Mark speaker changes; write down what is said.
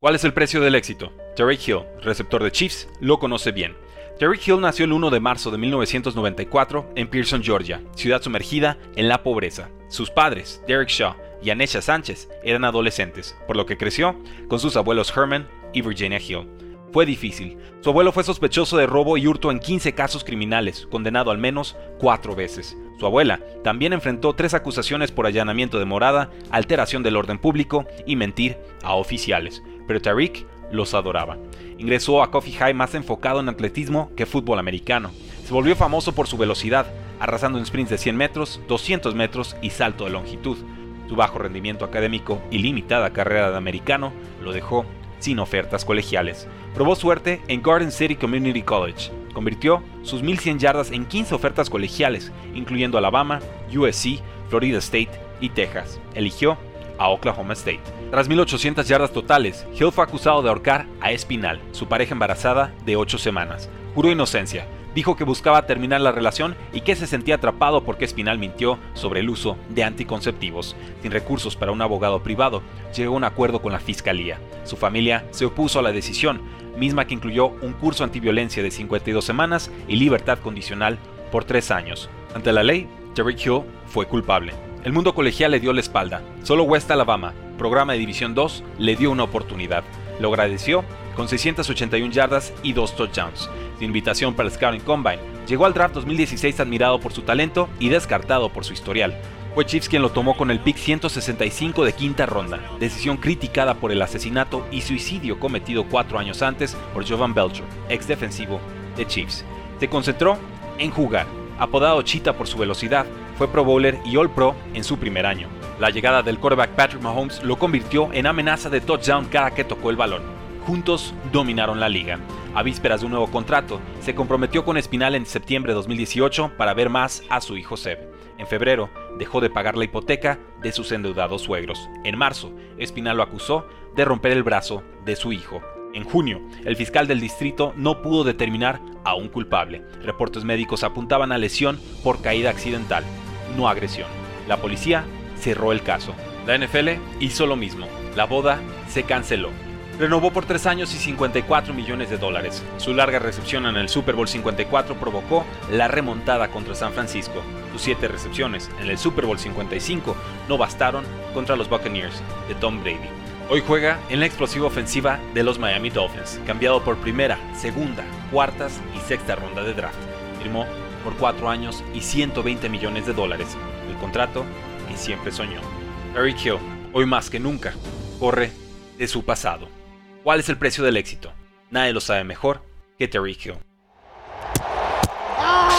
Speaker 1: ¿Cuál es el precio del éxito? Terry Hill, receptor de Chiefs, lo conoce bien. Terry Hill nació el 1 de marzo de 1994 en Pearson, Georgia, ciudad sumergida en la pobreza. Sus padres, Derek Shaw y Anesha Sánchez, eran adolescentes, por lo que creció con sus abuelos Herman y Virginia Hill. Fue difícil. Su abuelo fue sospechoso de robo y hurto en 15 casos criminales, condenado al menos cuatro veces. Su abuela también enfrentó tres acusaciones por allanamiento de morada, alteración del orden público y mentir a oficiales pero Tariq los adoraba. Ingresó a Coffee High más enfocado en atletismo que fútbol americano. Se volvió famoso por su velocidad, arrasando en sprints de 100 metros, 200 metros y salto de longitud. Su bajo rendimiento académico y limitada carrera de americano lo dejó sin ofertas colegiales. Probó suerte en Garden City Community College. Convirtió sus 1100 yardas en 15 ofertas colegiales, incluyendo Alabama, USC, Florida State y Texas. Eligió a Oklahoma State. Tras 1.800 yardas totales, Hill fue acusado de ahorcar a Espinal, su pareja embarazada de 8 semanas. Juró inocencia, dijo que buscaba terminar la relación y que se sentía atrapado porque Espinal mintió sobre el uso de anticonceptivos. Sin recursos para un abogado privado, llegó a un acuerdo con la fiscalía. Su familia se opuso a la decisión, misma que incluyó un curso antiviolencia de 52 semanas y libertad condicional por 3 años. Ante la ley, Jerry Hill fue culpable. El mundo colegial le dio la espalda. Solo West Alabama, programa de División 2, le dio una oportunidad. Lo agradeció con 681 yardas y 2 touchdowns. Sin invitación para el Scouting Combine, llegó al draft 2016 admirado por su talento y descartado por su historial. Fue Chiefs quien lo tomó con el pick 165 de quinta ronda, decisión criticada por el asesinato y suicidio cometido cuatro años antes por Jovan Belcher, ex defensivo de Chiefs. Se concentró en jugar, apodado Cheetah por su velocidad, fue Pro Bowler y All Pro en su primer año. La llegada del quarterback Patrick Mahomes lo convirtió en amenaza de touchdown cada que tocó el balón. Juntos dominaron la liga. A vísperas de un nuevo contrato, se comprometió con Espinal en septiembre de 2018 para ver más a su hijo Seb. En febrero, dejó de pagar la hipoteca de sus endeudados suegros. En marzo, Espinal lo acusó de romper el brazo de su hijo. En junio, el fiscal del distrito no pudo determinar a un culpable. Reportes médicos apuntaban a lesión por caída accidental, no agresión. La policía cerró el caso. La NFL hizo lo mismo. La boda se canceló. Renovó por tres años y 54 millones de dólares. Su larga recepción en el Super Bowl 54 provocó la remontada contra San Francisco. Sus siete recepciones en el Super Bowl 55 no bastaron contra los Buccaneers de Tom Brady. Hoy juega en la explosiva ofensiva de los Miami Dolphins, cambiado por primera, segunda, cuartas y sexta ronda de draft. Firmó por cuatro años y 120 millones de dólares, el contrato que siempre soñó. Eric Hill, hoy más que nunca, corre de su pasado. ¿Cuál es el precio del éxito? Nadie lo sabe mejor que Terry Hill. Ah!